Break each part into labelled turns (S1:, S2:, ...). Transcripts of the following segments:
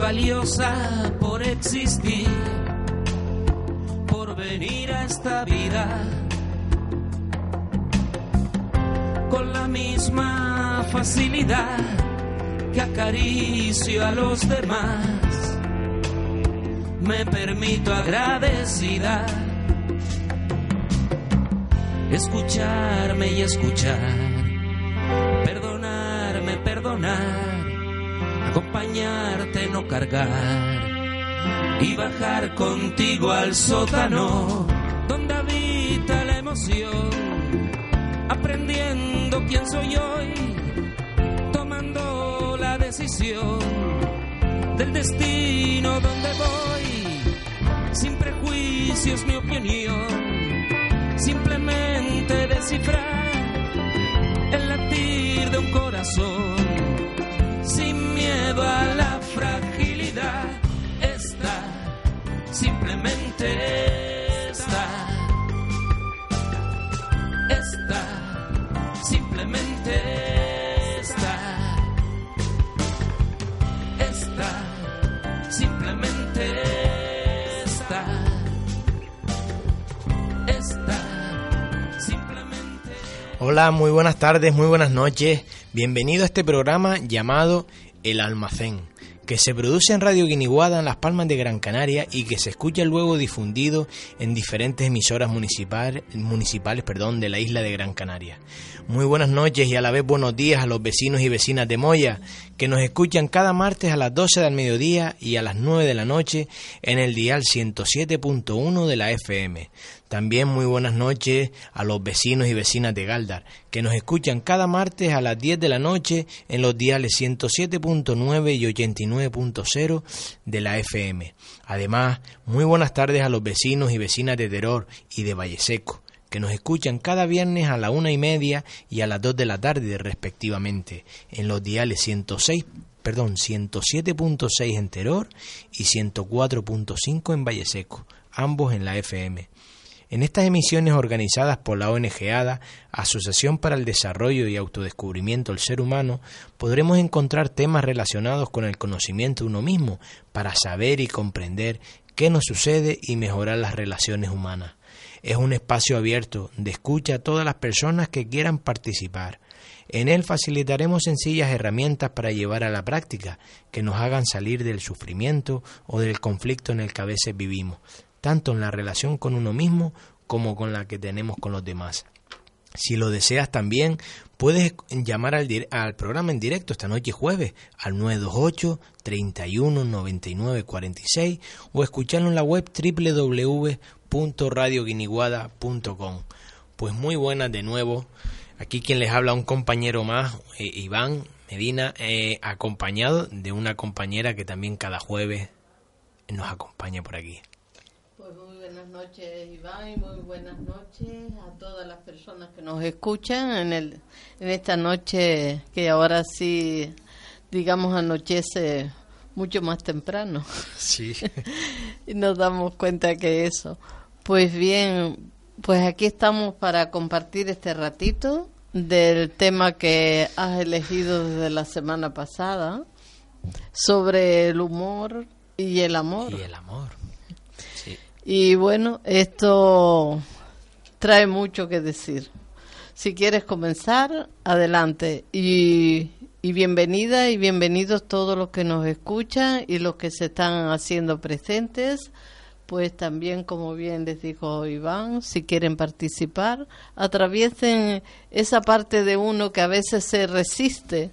S1: Valiosa por existir, por venir a esta vida con la misma facilidad que acaricio a los demás. Me permito agradecida escucharme y escuchar cargar y bajar contigo al sótano donde habita la emoción, aprendiendo quién soy hoy, tomando la decisión del destino donde voy, sin prejuicios ni opinión, simplemente descifrar
S2: Hola, muy buenas tardes, muy buenas noches. Bienvenido a este programa llamado El Almacén, que se produce en Radio Guiniguada en Las Palmas de Gran Canaria y que se escucha luego difundido en diferentes emisoras municipales, perdón, de la isla de Gran Canaria. Muy buenas noches y a la vez buenos días a los vecinos y vecinas de Moya, que nos escuchan cada martes a las 12 del mediodía y a las 9 de la noche en el dial 107.1 de la FM. También muy buenas noches a los vecinos y vecinas de Galdar, que nos escuchan cada martes a las 10 de la noche en los diales 107.9 y 89.0 de la FM. Además, muy buenas tardes a los vecinos y vecinas de Teror y de Valle Seco, que nos escuchan cada viernes a la una y media y a las 2 de la tarde respectivamente en los diales 106 perdón, 107.6 en Teror y 104.5 en Valle Seco, ambos en la FM. En estas emisiones organizadas por la ONG ADA, Asociación para el Desarrollo y Autodescubrimiento del Ser Humano, podremos encontrar temas relacionados con el conocimiento de uno mismo para saber y comprender qué nos sucede y mejorar las relaciones humanas. Es un espacio abierto de escucha a todas las personas que quieran participar. En él facilitaremos sencillas herramientas para llevar a la práctica que nos hagan salir del sufrimiento o del conflicto en el que a veces vivimos tanto en la relación con uno mismo como con la que tenemos con los demás. Si lo deseas también, puedes llamar al, al, programa en directo esta noche jueves al 928 31 99 46 o escucharlo en la web www.radioguiniguada.com. Pues muy buenas de nuevo. Aquí quien les habla un compañero más, eh, Iván Medina, eh, acompañado de una compañera que también cada jueves nos acompaña por aquí.
S3: Noches Iván y muy buenas noches a todas las personas que nos escuchan en, el, en esta noche que ahora sí, digamos, anochece mucho más temprano.
S2: Sí.
S3: y nos damos cuenta que eso. Pues bien, pues aquí estamos para compartir este ratito del tema que has elegido desde la semana pasada sobre el humor y el amor.
S2: Y el amor.
S3: Y bueno, esto trae mucho que decir. Si quieres comenzar, adelante. Y, y, bienvenida y bienvenidos todos los que nos escuchan y los que se están haciendo presentes. Pues también, como bien les dijo Iván, si quieren participar, atraviesen esa parte de uno que a veces se resiste.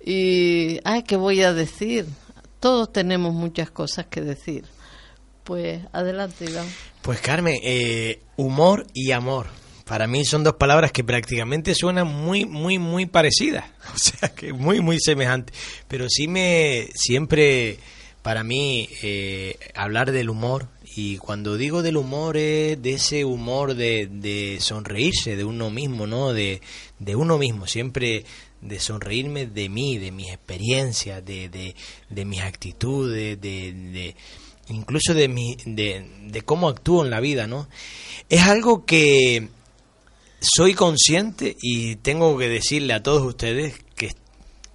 S3: Y, ay, ¿qué voy a decir? Todos tenemos muchas cosas que decir Pues adelante, Iván.
S2: Pues Carmen, eh, humor y amor. Para mí son dos palabras que prácticamente suenan muy, muy, muy parecidas. O sea, que muy, muy semejantes. Pero sí me, siempre, para mí, eh, hablar del humor, y cuando digo del humor es de ese humor de, de sonreírse de uno mismo, ¿no? De, de uno mismo, siempre de sonreírme de mí, de mis experiencias, de, de, de mis actitudes, de, de incluso de, mi, de, de cómo actúo en la vida, ¿no? Es algo que soy consciente y tengo que decirle a todos ustedes que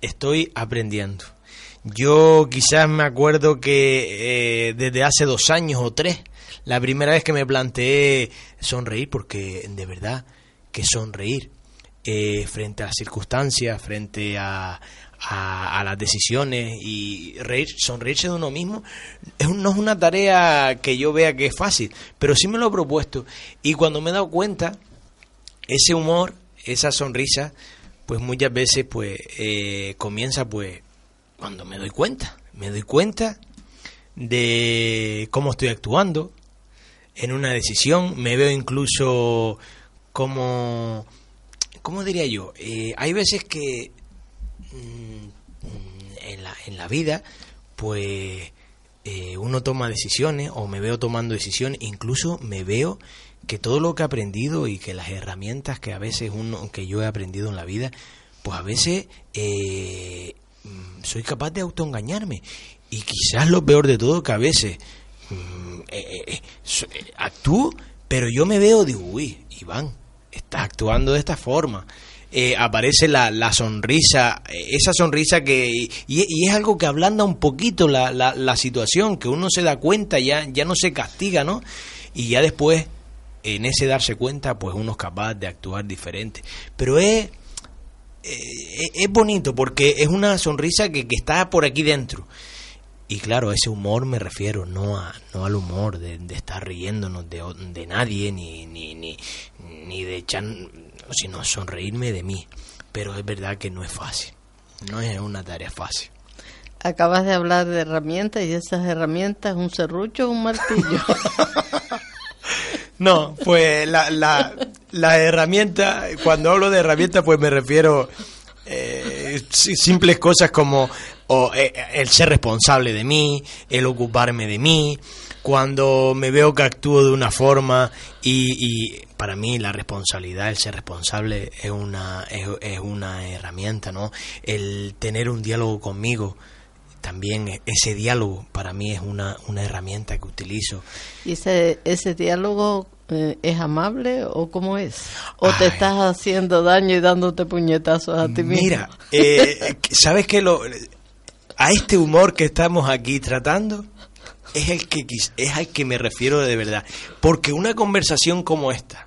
S2: estoy aprendiendo. Yo quizás me acuerdo que eh, desde hace dos años o tres, la primera vez que me planteé sonreír, porque de verdad que sonreír eh, frente a las circunstancias, frente a, a, las decisiones y reír, sonreírse de uno mismo, no es una tarea que yo vea que es fácil, pero sí me lo he propuesto. Y cuando me he dado cuenta, ese humor, esa sonrisa, pues muchas veces pues eh, comienza pues cuando me doy cuenta, me doy cuenta de cómo estoy actuando en una decisión, me veo incluso como, ¿cómo diría yo? Eh, hay veces que en, la, en la vida, pues eh, uno toma decisiones o me veo tomando decisiones, incluso me veo que todo lo que he aprendido y que las herramientas que a veces uno que yo he aprendido en la vida, pues a veces eh, soy capaz de autoengañarme. Y quizás lo peor de todo que a veces mm, eh, eh, actúo, pero yo me veo, digo, uy, Iván, estás actuando de esta forma. Eh, aparece la, la, sonrisa, esa sonrisa que... Y, y, es algo que ablanda un poquito la, la, la, situación, que uno se da cuenta, ya, ya no se castiga, ¿no? Y ya después, en ese darse cuenta, pues uno es capaz de actuar diferente. Pero es eh, es bonito porque es una sonrisa que, que, está por aquí dentro. Y claro, ese humor me refiero, no, a, no al humor de, de estar riéndonos de, de nadie, ni, ni, ni, ni de sino sonreírme de mí. Pero es verdad que no es fácil, no es una tarea fácil.
S3: Acabas de hablar de herramientas y esas herramientas, un serrucho o un martillo.
S2: No, pues la, la, la herramienta, cuando hablo de herramienta, pues me refiero eh, simples cosas como o, eh, el ser responsable de mí, el ocuparme de mí, cuando me veo que actúo de una forma y, y para mí la responsabilidad, el ser responsable es una, es, es una herramienta, ¿no? El tener un diálogo conmigo, también ese diálogo para mí es una, una herramienta que utilizo.
S3: ¿Y ese, ese diálogo eh, es amable o cómo es? ¿O Ay. te estás haciendo daño y dándote puñetazos a ti mismo?
S2: Mira, eh, ¿sabes qué? Lo, a este humor que estamos aquí tratando es el que es al que me refiero de verdad. Porque una conversación como esta,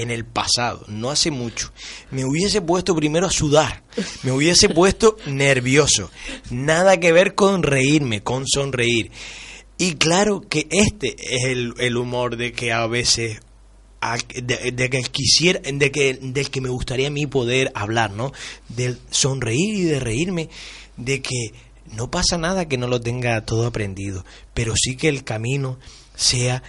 S2: en el pasado, no hace mucho, me hubiese puesto primero a sudar, me hubiese puesto nervioso. Nada que ver con reírme, con sonreír. Y claro que este es el, el humor de que a veces de, que quisiera, de que, del que me gustaría a mí poder hablar, ¿no? Del sonreír y de reírme, de que no pasa nada que no lo tenga todo aprendido, pero sí que el camino sea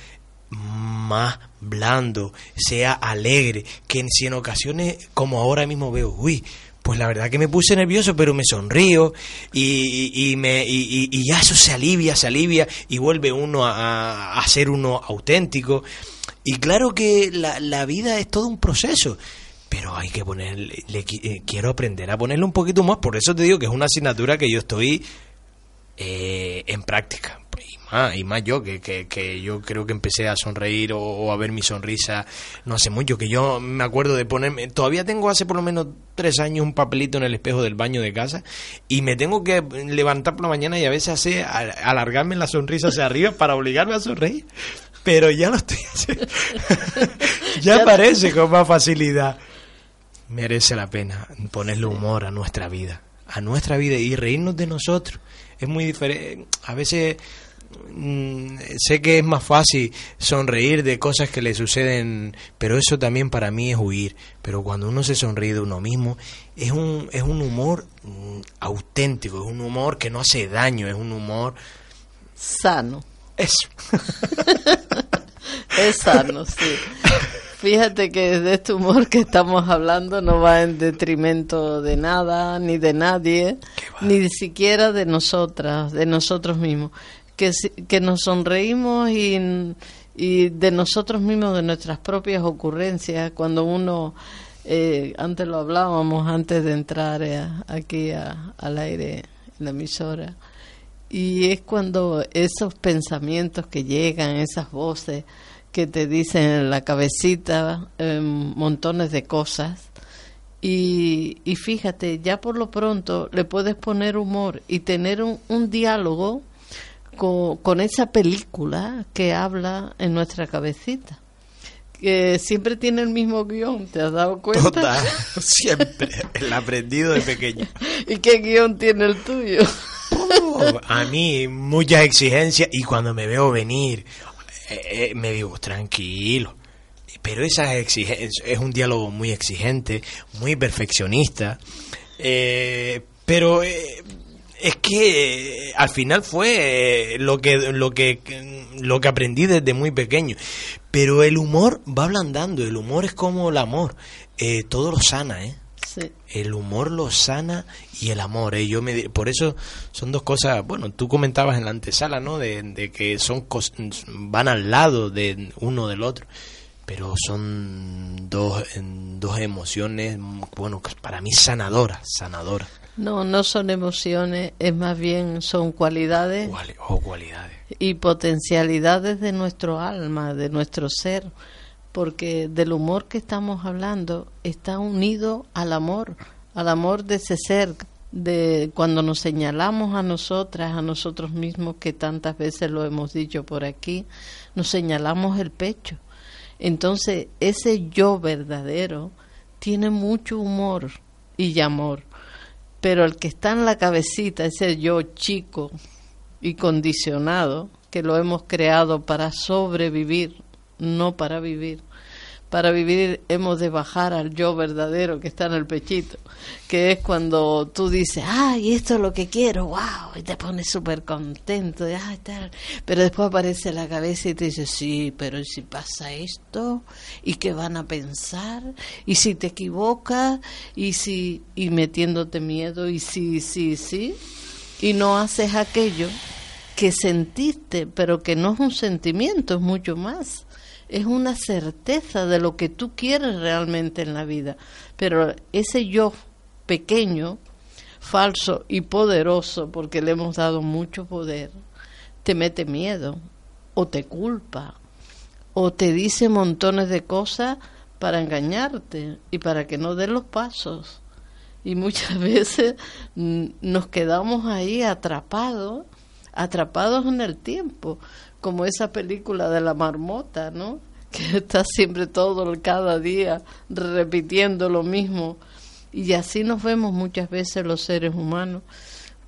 S2: más blando, sea alegre, que si en ocasiones, como ahora mismo veo, uy, pues la verdad que me puse nervioso, pero me sonrío y, y, me, y, y, ya eso se alivia, se alivia y vuelve uno a, a ser uno auténtico. Y claro que la, la, vida es todo un proceso, pero hay que ponerle, le, eh, quiero aprender a ponerle un poquito más, por eso te digo que es una asignatura que yo estoy eh, en práctica. Y más, y más yo, que, que, que, yo creo que empecé a sonreír o, o, a ver mi sonrisa no hace mucho, que yo me acuerdo de ponerme, todavía tengo hace por lo menos tres años un papelito en el espejo del baño de casa y me tengo que levantar por la mañana y a veces hace alargarme la sonrisa hacia arriba para obligarme a sonreír. Pero ya lo estoy haciendo. ya aparece con más facilidad. Merece la pena ponerle humor a nuestra vida, a nuestra vida y reírnos de nosotros es muy diferente. A veces mmm, sé que es más fácil sonreír de cosas que le suceden, pero eso también para mí es huir. Pero cuando uno se sonríe de uno mismo, es un, es un humor mmm, auténtico, es un humor que no hace daño, es un humor
S3: sano.
S2: Eso.
S3: Es sano, sí. Fíjate que de este humor que estamos hablando no va en detrimento de nada, ni de nadie, ni siquiera de nosotras, de nosotros mismos. Que, nos sonreímos y, de nosotros mismos, de nuestras propias ocurrencias, cuando uno, eh, antes lo hablábamos, antes de entrar eh, aquí a- al aire en la emisora, y es cuando esos pensamientos que llegan, esas voces que te dicen en la cabecita eh, montones de cosas. Y, y fíjate, ya por lo pronto le puedes poner humor y tener un, un diálogo con, con esa película que habla en nuestra cabecita. Que siempre tiene el mismo guion, ¿te has dado cuenta?
S2: Total, siempre. El aprendido de pequeño.
S3: ¿Y qué guion tiene el tuyo?
S2: Oh, a mí muchas exigencias y cuando me veo venir eh, eh, me digo tranquilo pero esas exigencias es un diálogo muy exigente muy perfeccionista eh, pero eh, es que eh, al final fue eh, lo que lo que lo que aprendí desde muy pequeño pero el humor va ablandando el humor es como el amor eh, todo lo sana eh
S3: Sí.
S2: el humor lo sana y el amor. ¿eh? Yo me, por eso son dos cosas. Bueno, tú comentabas en la antesala, ¿no? De, de que son cos- van al lado de uno del otro, pero son dos, dos emociones, bueno, para mí sanadoras, sanadoras
S3: No, no son emociones, es más bien son cualidades
S2: cuali- o cualidades.
S3: y potencialidades de nuestro alma, de nuestro ser, porque del humor que estamos hablando está unido al amor, al amor de ese ser, de cuando nos señalamos a nosotras, a nosotros mismos, que tantas veces lo hemos dicho por aquí, nos señalamos el pecho. Entonces, ese yo verdadero tiene mucho humor y amor, pero el que está en la cabecita, ese yo chico, y condicionado que lo hemos creado para sobrevivir, no para vivir. Para vivir hemos de bajar al yo verdadero que está en el pechito, que es cuando tú dices, ay, esto es lo que quiero, wow, y te pones súper contento, y, "Ay, tal". pero después aparece la cabeza y te dice, sí, pero ¿y si pasa esto? ¿Y qué van a pensar? ¿Y si te equivocas? ¿Y si, y metiéndote miedo? ¿Y si, sí, sí? y no haces aquello que sentiste, pero que no es un sentimiento, es mucho más. Es una certeza de lo que tú quieres realmente en la vida. Pero ese yo pequeño, falso y poderoso, porque le hemos dado mucho poder, te mete miedo o te culpa o te dice montones de cosas para engañarte y para que no des los pasos. Y muchas veces nos quedamos ahí atrapados, atrapados en el tiempo, como esa película de la marmota, ¿no? Que está siempre todo, cada día, repitiendo lo mismo. Y así nos vemos muchas veces los seres humanos.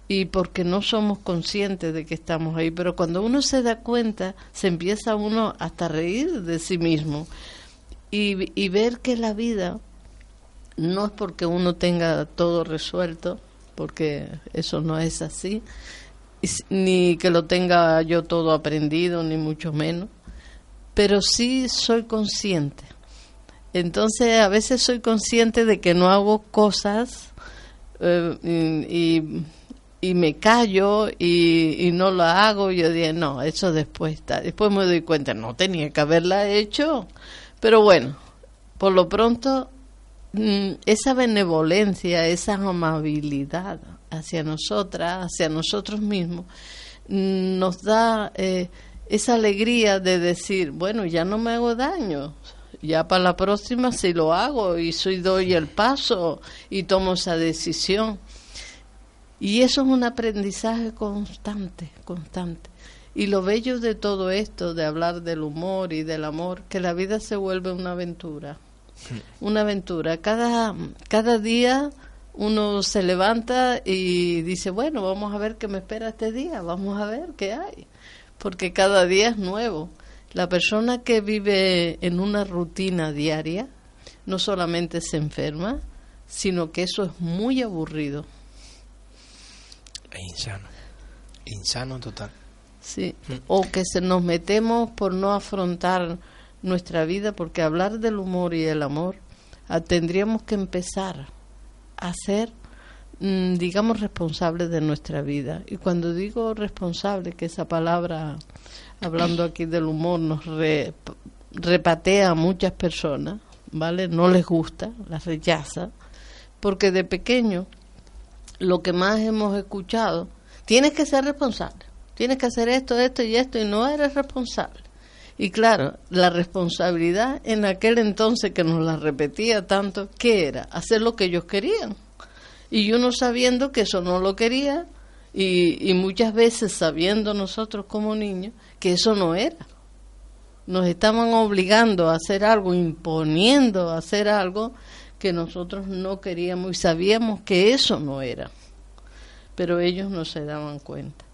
S3: Y porque no somos conscientes de que estamos ahí. Pero cuando uno se da cuenta, se empieza uno hasta a reír de sí mismo. Y, y ver que la vida no es porque uno tenga todo resuelto, porque eso no es así, ni que lo tenga yo todo aprendido, ni mucho menos, pero sí soy consciente. Entonces a veces soy consciente de que no hago cosas eh, y, me callo y, y no lo hago. Yo dije, no, eso después está. Después me doy cuenta, no tenía que haberla hecho. Pero bueno, por lo pronto mm, esa benevolencia, esa amabilidad hacia nosotras, hacia nosotros mismos, nos da eh, esa alegría de decir, bueno, ya no me hago daño, ya para la próxima si lo hago y soy doy el paso y tomo esa decisión. Y eso es un aprendizaje constante, constante. Y lo bello de todo esto, de hablar del humor y del amor, que la vida se vuelve una aventura. Una aventura. Cada, cada día uno se levanta y dice, bueno, vamos a ver qué me espera este día, vamos a ver qué hay. Porque cada día es nuevo. La persona que vive en una rutina diaria no solamente se enferma, sino que eso es muy aburrido.
S2: Es insano. Insano total.
S3: Sí, o que se nos metemos por no afrontar nuestra vida, porque hablar del humor y el amor ah, tendríamos que empezar a ser, mm, digamos, responsables de nuestra vida. Y cuando digo responsable, que esa palabra, hablando aquí del humor, nos re- repatea a muchas personas, ¿vale? No les gusta, las rechaza, porque de pequeño lo que más hemos escuchado, tienes que ser responsable, tienes que hacer esto, esto y esto, y no eres responsable. Y claro, la responsabilidad en aquel entonces que nos la repetía tanto, ¿qué era? Hacer lo que ellos querían. Y uno sabiendo que eso no lo quería, y, y muchas veces sabiendo nosotros como niños que eso no era. Nos estaban obligando a hacer algo, imponiendo a hacer algo que nosotros no queríamos y sabíamos que eso no era. Pero ellos no se daban cuenta.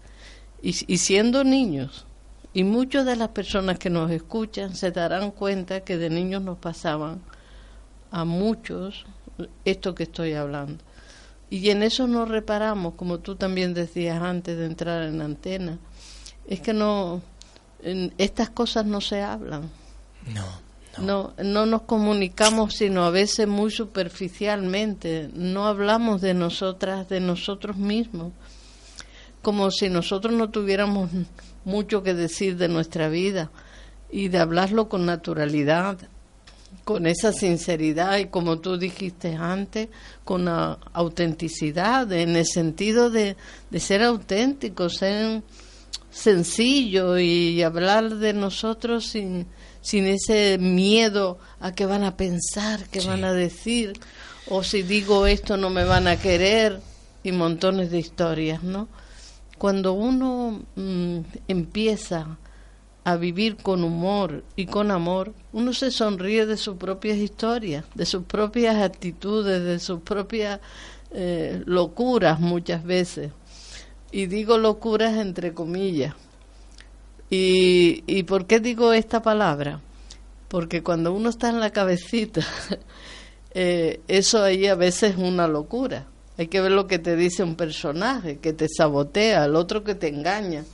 S3: Y, y siendo niños, y muchas de las personas que nos escuchan se darán cuenta que de niños nos pasaban a muchos esto que estoy hablando. Y en eso no reparamos, como tú también decías antes de entrar en antena, es que no, en- estas cosas no se hablan.
S2: No,
S3: No, no nos comunicamos, sino a veces muy superficialmente. No hablamos de nosotras, de nosotros mismos, como si nosotros no tuviéramos mucho que decir de nuestra vida y de hablarlo con naturalidad, con esa sinceridad y como tú dijiste antes, con la autenticidad, en el sentido de, de ser auténticos, ser sencillo y hablar de nosotros sin, sin ese miedo a que van a pensar, que van a decir, o si digo esto no me van a querer, y montones de historias, ¿no? Cuando uno mm, empieza a vivir con humor y con amor, uno se sonríe de sus propias historias, de sus propias actitudes, de sus propias eh, locuras muchas veces. Y digo locuras entre comillas. Y, ¿Y por qué digo esta palabra? Porque cuando uno está en la cabecita, eh, eso ahí a veces es una locura. Hay que ver lo que te dice un personaje, que te sabotea, el otro que te engaña.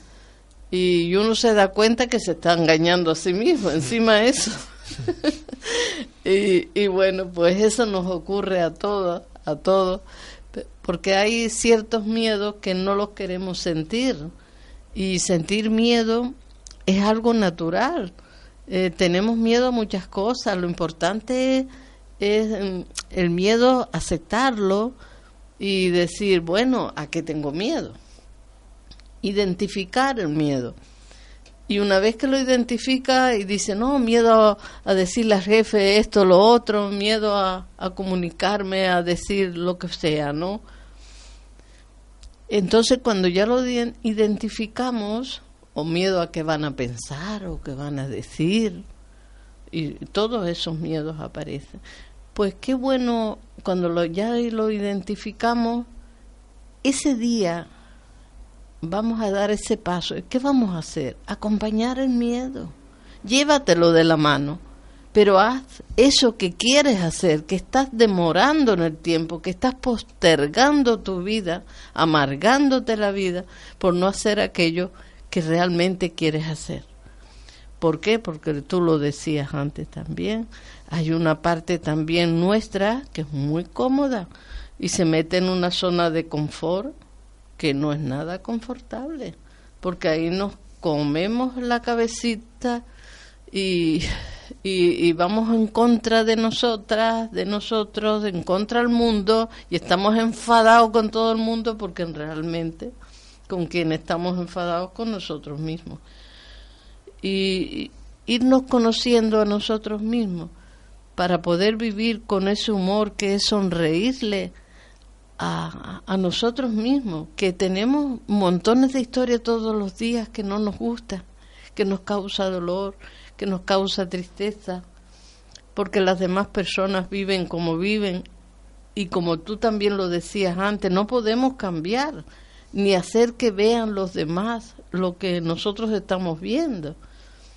S3: Y uno se da cuenta que se está engañando a sí mismo, encima de eso. y, y bueno, pues eso nos ocurre a todos, a todos, porque hay ciertos miedos que no los queremos sentir. Y sentir miedo es algo natural. Eh, tenemos miedo a muchas cosas. Lo importante es mm, el miedo, aceptarlo y decir, bueno, ¿a qué tengo miedo? Identificar el miedo. Y una vez que lo identifica y dice, no, miedo a, a decirle al jefe esto, lo otro, miedo a, a comunicarme, a decir lo que sea, ¿no? Entonces, cuando ya lo iden- identificamos, o miedo a que van a pensar o que van a decir, y todos esos miedos aparecen. Pues qué bueno cuando lo, ya lo identificamos, ese día vamos a dar ese paso. ¿Qué vamos a hacer? Acompañar el miedo. Llévatelo de la mano, pero haz eso que quieres hacer, que estás demorando en el tiempo, que estás postergando tu vida, amargándote la vida por no hacer aquello que realmente quieres hacer. ¿Por qué? Porque tú lo decías antes también. Hay una parte también nuestra que es muy cómoda y se mete en una zona de confort que no es nada confortable, porque ahí nos comemos la cabecita y, y, vamos en contra de nosotras, de nosotros, en contra del mundo y estamos enfadados con todo el mundo porque realmente con quien estamos enfadados con nosotros mismos. Y irnos conociendo a nosotros mismos para poder vivir con ese humor que es sonreírle a, a nosotros mismos, que tenemos montones de historias todos los días que no nos gusta, que nos causa dolor, que nos causa tristeza, porque las demás personas viven como viven y como tú también lo decías antes, no podemos cambiar ni hacer que vean los demás lo que nosotros estamos viendo.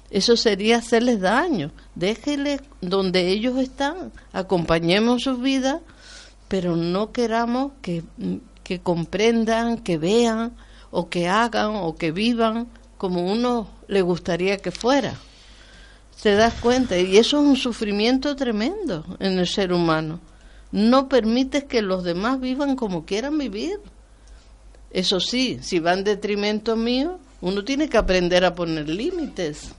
S3: Eso sería hacerles daño. Déjenles donde ellos están, acompañemos sus vidas, pero no queramos que, que comprendan, que vean o que hagan o que vivan como uno le gustaría que fuera. Te das cuenta, y eso es un sufrimiento tremendo en el ser humano. No permites que los demás vivan como quieran vivir. Eso sí, si va en detrimento mío, uno tiene que aprender a poner límites.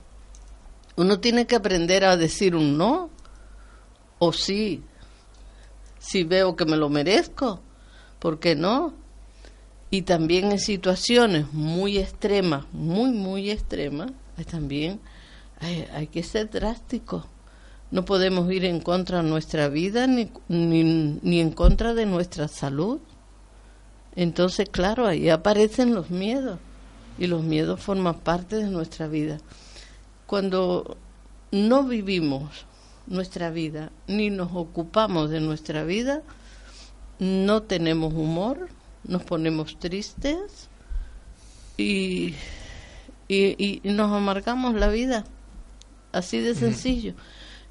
S3: Uno tiene que aprender a decir un no o sí. Si veo que me lo merezco, ¿por qué no? Y también en situaciones muy extremas, muy, muy extremas, pues también hay, que ser drástico. No podemos ir en contra de nuestra vida ni, ni, ni en contra de nuestra salud. Entonces, claro, ahí aparecen los miedos y los miedos forman parte de nuestra vida. Cuando no vivimos nuestra vida ni nos ocupamos de nuestra vida, no tenemos humor, nos ponemos tristes y, y, y nos amargamos la vida. Así de sencillo.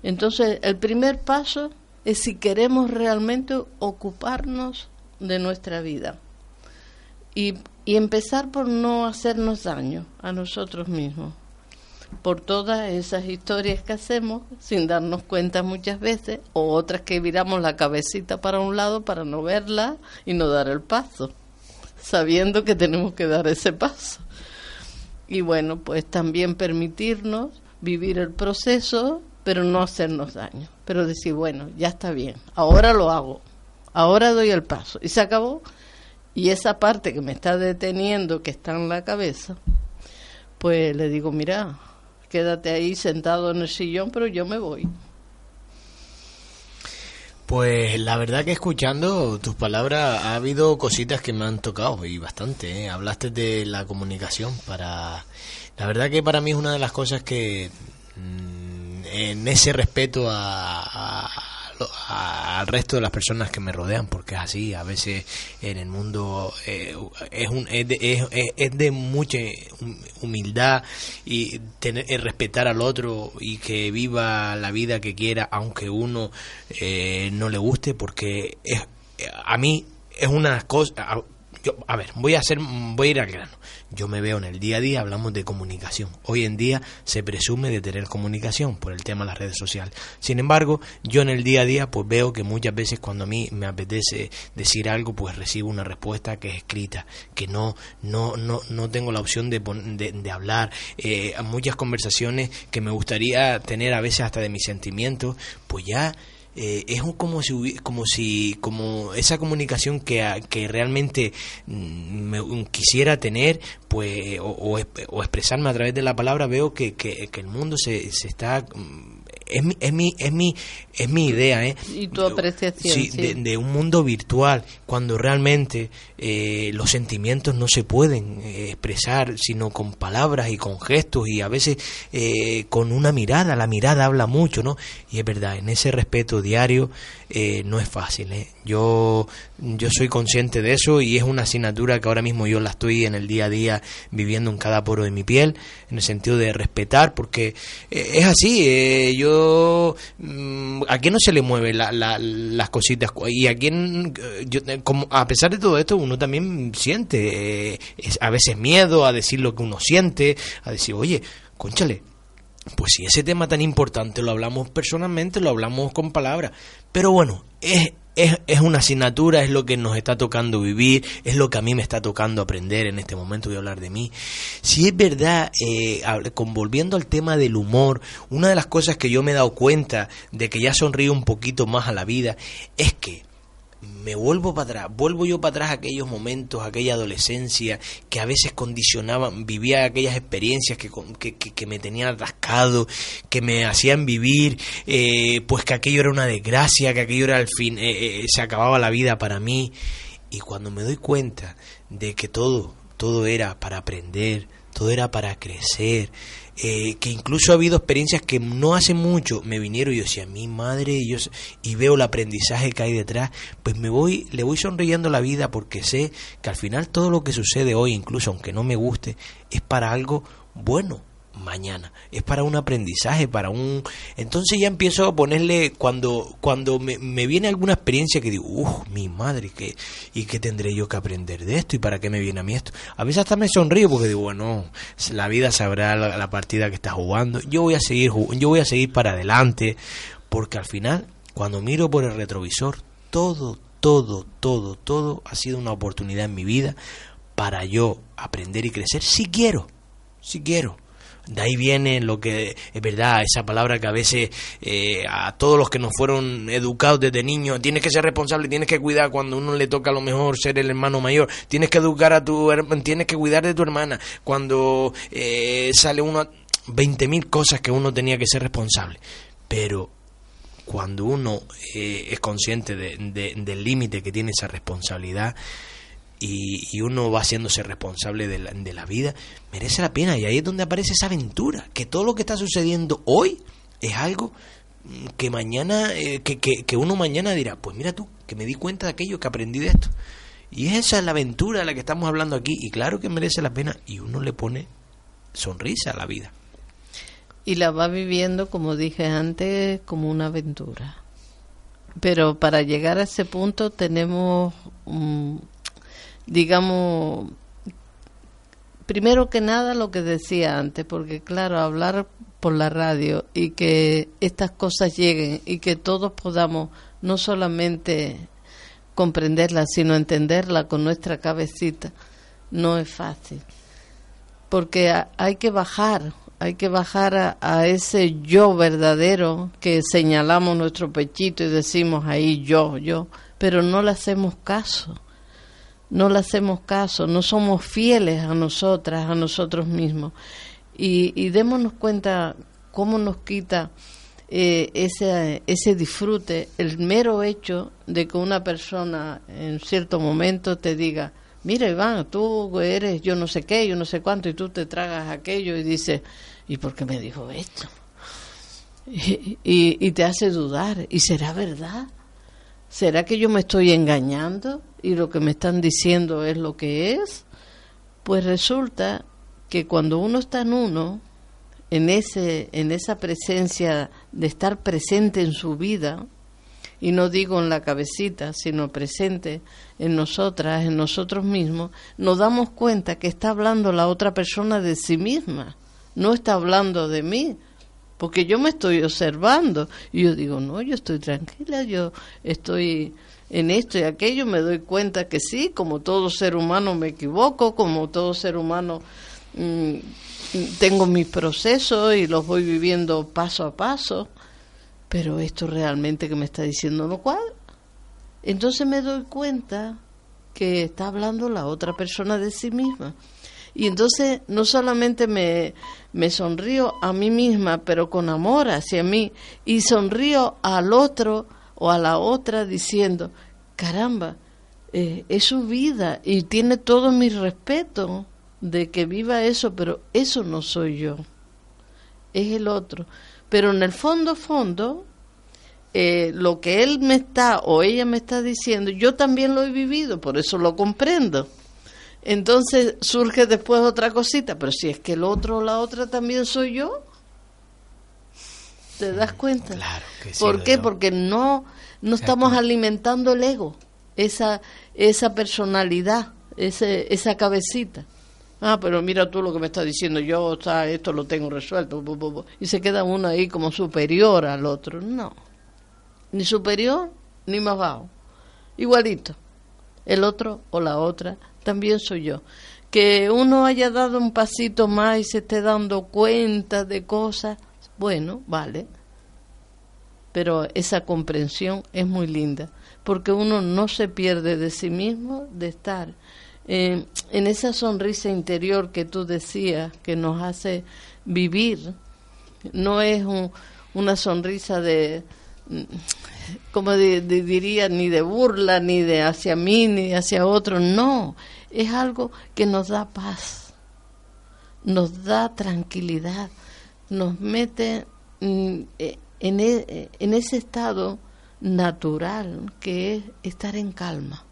S3: Entonces, el primer paso es si queremos realmente ocuparnos de nuestra vida y, y empezar por no hacernos daño a nosotros mismos por todas esas historias que hacemos sin darnos cuenta muchas veces o otras que viramos la cabecita para un lado para no verla y no dar el paso sabiendo que tenemos que dar ese paso. Y bueno pues también permitirnos vivir el proceso pero no hacernos daño pero decir bueno ya está bien ahora lo hago ahora doy el paso y se acabó y esa parte que me está deteniendo que está en la cabeza pues le digo mira quédate ahí sentado en el sillón, pero yo me voy.
S2: Pues la verdad que escuchando tus palabras ha habido cositas que me han tocado y bastante. ¿eh? Hablaste de la comunicación para... La verdad que para mí es una de las cosas que mm, en ese respeto a, a al resto de las personas que me rodean, porque es así, a veces en el mundo eh, es, un, es, de, mucha humildad y tener, respetar al otro y que viva la vida que quiera, aunque uno eh, no le guste, porque es, a mí es una cosa yo, a ver, voy a hacer, voy a ir al grano. Yo me veo en el día a día, hablamos de comunicación. Hoy en día se presume de tener comunicación por el tema de las redes sociales. Sin embargo, yo en el día a día, pues veo que muchas veces cuando a mí me apetece decir algo, pues recibo una respuesta que es escrita, que no, no, no, no tengo la opción de, de, de hablar. Eh, muchas conversaciones que me gustaría tener a veces hasta de mis sentimientos, pues ya eh, es como si como si como esa comunicación que, que realmente mm, me, quisiera tener pues o, o, o, expresarme a través de la palabra veo que, que, que el mundo se, se está mm, es mi, es mi, es mi, es mi idea, ¿eh?
S3: Y tu apreciación.
S2: Sí,
S3: sí.
S2: De, de, un mundo virtual, cuando realmente eh, los sentimientos no se pueden eh, expresar sino con palabras y con gestos y a veces eh, con una mirada. La mirada habla mucho, ¿no? Y es verdad, en ese respeto diario eh, no es fácil, ¿eh? Yo, yo soy consciente de eso y es una asignatura que ahora mismo yo la estoy en el día a día viviendo en cada poro de mi piel, en el sentido de respetar, porque es así, yo mm, a quién no se le mueve la, la, las cositas y a quién yo, como a pesar de todo esto uno también siente eh, es, a veces miedo a decir lo que uno siente a decir oye conchale pues si ese tema tan importante lo hablamos personalmente lo hablamos con palabras pero bueno es es, es, una asignatura, es lo que nos está tocando vivir, es lo que a mí me está tocando aprender en este momento, voy a hablar de mí. Si es verdad, eh, volviendo al tema del humor, una de las cosas que yo me he dado cuenta de que ya sonrío un poquito más a la vida, es que me vuelvo para atrás, vuelvo yo para atrás a aquellos momentos, aquella adolescencia que a veces condicionaban, vivía aquellas experiencias que, que, que me tenían atascado, que me hacían vivir, eh, pues que aquello era una desgracia, que aquello era el fin, eh, eh, se acababa la vida para mí. Y cuando me doy cuenta de que todo, todo era para aprender, todo era para crecer, eh, que incluso ha habido experiencias que no hace mucho me vinieron y yo decía, mi madre, y, yo, y veo el aprendizaje que hay detrás, pues me voy, le voy sonriendo la vida porque sé que al final todo lo que sucede hoy, incluso aunque no me guste, es para algo bueno, mañana. Es para un aprendizaje, para un... Entonces ya empiezo a ponerle, cuando, cuando me, viene alguna experiencia que digo, uff, mi madre, ¿qué, ¿y qué tendré yo que aprender de esto? ¿Y para qué me viene a mí esto? A veces hasta me sonrío porque digo, bueno, la vida sabrá la, partida que está jugando. Yo voy a seguir, yo voy a seguir para adelante, porque al final, cuando miro por el retrovisor, todo, todo, todo, todo ha sido una oportunidad en mi vida para yo aprender y crecer si quiero, si quiero. De ahí viene lo que es verdad, esa palabra que a veces eh, a todos los que nos fueron educados desde niños, tienes que ser responsable, tienes que cuidar cuando uno le toca a lo mejor ser el hermano mayor, tienes que educar a tu hermana, tienes que cuidar de tu hermana, cuando eh, sale uno, 20.000 cosas que uno tenía que ser responsable. Pero cuando uno eh, es consciente de- de- del límite que tiene esa responsabilidad y, y uno va haciéndose responsable de la, de la vida, merece la pena. Y ahí es donde aparece esa aventura, que todo lo que está sucediendo hoy es algo mm, que mañana, eh, que, que, uno mañana dirá, pues mira tú, que me di cuenta de aquello, que aprendí de esto. Y esa es la aventura de la que estamos hablando aquí, y claro que merece la pena, y uno le pone sonrisa a la vida.
S3: Y la va viviendo, como dije antes, como una aventura. Pero para llegar a ese punto tenemos, mm, digamos, primero que nada lo que decía antes, porque claro, hablar por la radio y que estas cosas lleguen y que todos podamos no solamente comprenderlas, sino entenderla con nuestra cabecita, no es fácil. Porque hay que bajar, hay que bajar a, a ese yo verdadero que señalamos nuestro pechito y decimos ahí yo, yo, pero no le hacemos caso, no le hacemos caso, no somos fieles a nosotras, a nosotros mismos. Y, y démonos cuenta cómo nos quita eh, ese, ese disfrute, el mero hecho de que una persona en cierto momento te diga, mira Iván, tú eres yo no sé qué, yo no sé cuánto, y tú te tragas aquello y dices, ¿y por qué me dijo esto? Y, y- y te hace dudar, ¿y será verdad? ¿Será que yo me estoy engañando y lo que me están diciendo es lo que es? Pues resulta que cuando uno está en uno, en ese en esa presencia de estar presente en su vida y no digo en la cabecita, sino presente en nosotras, en nosotros mismos, nos damos cuenta que está hablando la otra persona de sí misma, no está hablando de mí, porque yo me estoy observando y yo digo, no, yo estoy tranquila, yo estoy en esto y aquello, me doy cuenta que sí, como todo ser humano me equivoco, como todo ser humano mm, tengo mis procesos y los voy viviendo paso a paso, pero esto realmente que me está diciendo no cuadra. Entonces me doy cuenta que está hablando la otra persona de sí misma. Y entonces no solamente me, me sonrío a mí misma, pero con amor hacia mí, y sonrío al otro o a la otra diciendo, caramba, eh, es su vida y tiene todo mi respeto de que viva eso, pero eso no soy yo, es el otro. Pero en el fondo, fondo, eh, lo que él me está o ella me está diciendo, yo también lo he vivido, por eso lo comprendo. Entonces surge después otra cosita, pero si es que el otro o la otra también soy yo, ¿te das cuenta?
S2: Claro que sí,
S3: ¿Por qué? Porque no, no estamos alimentando el ego, esa, esa personalidad, ese, esa cabecita. Ah, pero mira tú lo que me está diciendo yo, o sea, esto lo tengo resuelto. bu, bu, bu. Y se queda uno ahí como superior al otro. No, ni superior ni más bajo. Igualito. El otro o la otra también soy yo. Que uno haya dado un pasito más y se esté dando cuenta de cosas, bueno, vale. Pero esa comprensión es muy linda, porque uno no se pierde de sí mismo de estar eh, en esa sonrisa interior que tú decías, que nos hace vivir. No es un- una sonrisa de, mm, como diría, ni de burla, ni de hacia mí, ni hacia otro. No, es algo que nos da paz, nos da tranquilidad, nos mete mm, eh, en, e- en ese estado natural que es estar en calma.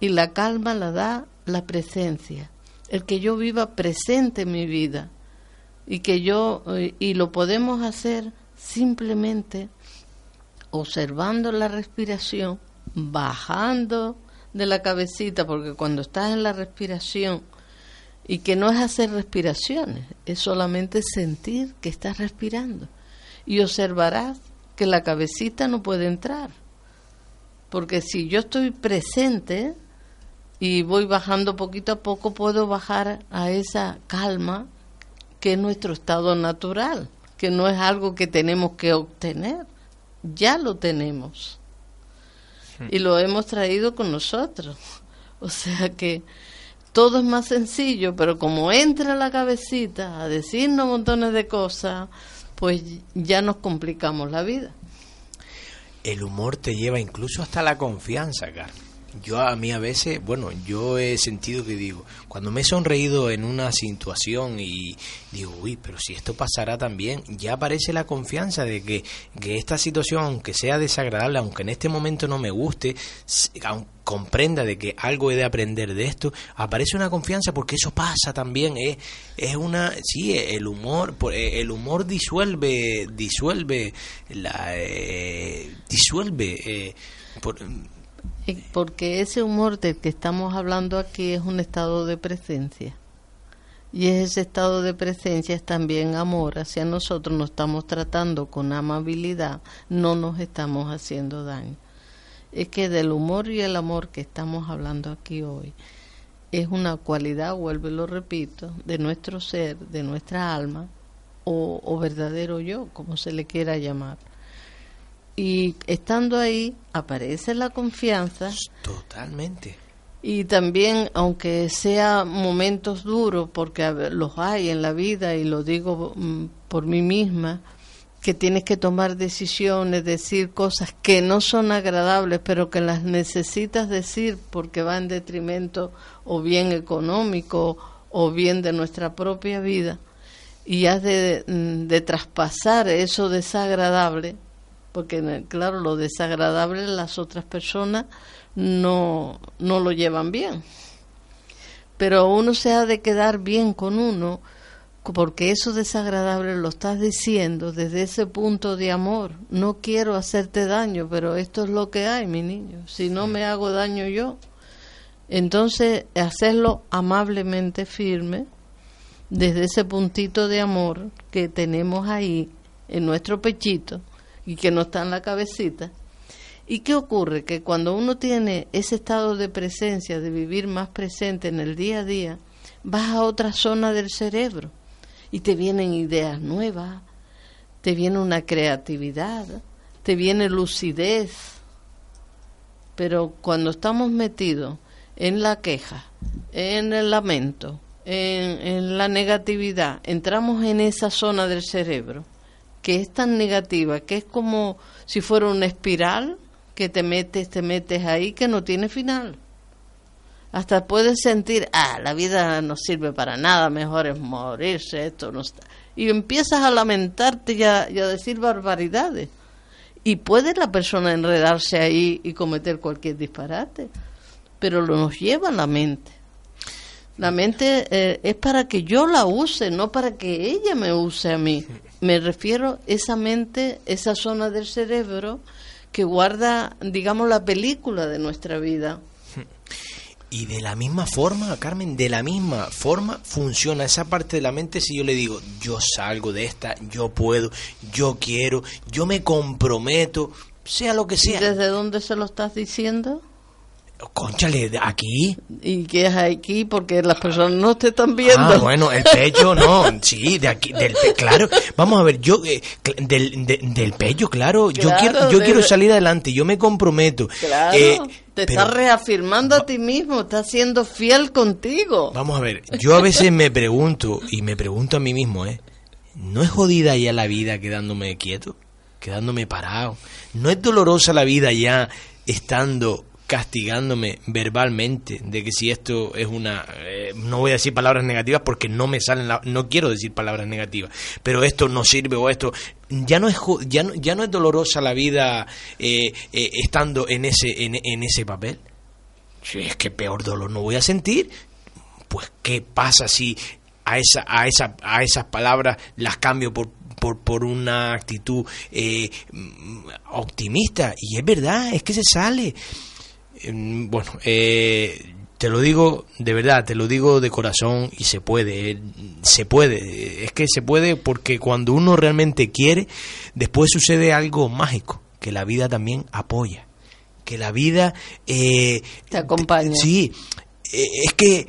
S3: Y la calma la da la presencia, el que yo viva presente en mi vida, y que yo eh, y lo podemos hacer simplemente observando la respiración, bajando de la cabecita, porque cuando estás en la respiración y que no es hacer respiraciones, es solamente sentir que estás respirando y observarás que la cabecita no puede entrar. Porque si yo estoy presente y voy bajando poquito a poco, puedo bajar a esa calma que es nuestro estado natural, que no es algo que tenemos que obtener, ya lo tenemos. Y lo hemos traído con nosotros. O sea que todo es más sencillo, pero como entra la cabecita a decirnos montones de cosas, pues ya nos complicamos la vida.
S2: El humor te lleva incluso hasta la confianza, Carmen. Yo a mí a veces, bueno, yo he sentido que digo, cuando me he sonreído en una situación y digo, uy, pero si esto pasará también, ya aparece la confianza de que, que esta situación, aunque sea desagradable, aunque en este momento no me guste, comprenda de que algo he de aprender de esto, aparece una confianza porque eso pasa también, es, es una, sí, el humor, eh, el humor disuelve, disuelve, la, eh, disuelve, eh, por-
S3: Porque ese humor del que estamos hablando aquí es un estado de presencia. Y ese estado de presencia es también amor hacia nosotros, nos estamos tratando con amabilidad, no nos estamos haciendo daño. Es que del humor y el amor que estamos hablando aquí hoy es una cualidad, vuelvo y lo repito, de nuestro ser, de nuestra alma o, o verdadero yo, como se le quiera llamar. Y estando ahí aparece la confianza
S2: totalmente.
S3: y también, aunque sea momentos duros, porque los hay en la vida y lo digo mm, por mí misma, que tienes que tomar decisiones, decir cosas que no son agradables, pero que las necesitas decir porque va en detrimento o bien económico o bien de nuestra propia vida, y has de, mm, de traspasar eso desagradable, porque claro, lo desagradable las otras personas no, no lo llevan bien. Pero uno se ha de quedar bien con uno, porque eso desagradable lo estás diciendo desde ese punto de amor. No quiero hacerte daño, pero esto es lo que hay, mi niño. Si no me hago daño yo, entonces hacerlo amablemente firme, desde ese puntito de amor que tenemos ahí en nuestro pechito y que no está en la cabecita. ¿Y qué ocurre? Que cuando uno tiene ese estado de presencia, de vivir más presente en el día a día, vas a otra zona del cerebro y te vienen ideas nuevas, te viene una creatividad, te viene lucidez. Pero cuando estamos metidos en la queja, en el lamento, en, en la negatividad, entramos en esa zona del cerebro que es tan negativa, que es como si fuera una espiral que te metes, te metes ahí que no tiene final. Hasta puedes sentir, ah, la vida no sirve para nada, mejor es morirse, esto no está. Y empiezas a lamentarte y a, y a decir barbaridades. Y puede la persona enredarse ahí y cometer cualquier disparate, pero lo nos lleva la mente. La mente eh, es para que yo la use, no para que ella me use a mí. Me refiero esa mente, esa zona del cerebro que guarda, digamos, la película de nuestra vida.
S2: Y de la misma forma, Carmen, de la misma forma funciona esa parte de la mente si yo le digo, yo salgo de esta, yo puedo, yo quiero, yo me comprometo, sea lo que
S3: ¿Y
S2: sea.
S3: desde dónde se lo estás diciendo?
S2: Conchale, aquí.
S3: ¿Y qué es aquí? Porque las personas no te están viendo.
S2: Ah, bueno, el pecho no, sí, de aquí, del pe- claro. Vamos a ver, yo, eh, del, de- del pecho, claro, yo quiero, yo
S3: de-
S2: quiero salir adelante, yo me comprometo.
S3: Claro,
S2: Eh,
S3: te
S2: pero-
S3: estás reafirmando a ti mismo, estás siendo fiel contigo.
S2: Vamos a ver, yo a veces me pregunto, y me pregunto a mí mismo, ¿eh? ¿No es jodida ya la vida quedándome quieto? Quedándome parado. ¿No es dolorosa la vida ya estando castigándome verbalmente de que si esto es una eh, no voy a decir palabras negativas porque no me salen la- no quiero decir palabras negativas pero esto no sirve o esto ya no es ya no, ya no es dolorosa la vida eh, eh, estando en ese en, ese papel es que peor dolor no voy a sentir pues qué pasa si a, esa, a, esa, a esas palabras las cambio por, por, por una actitud eh, optimista. Y es verdad, es que se sale. Bueno, eh, te lo digo de verdad, te lo digo de corazón y se puede, eh, se puede, es que se puede porque cuando uno realmente quiere, después sucede algo mágico, que la vida también apoya, que la vida... eh,
S3: Te acompaña.
S2: Sí, eh, es que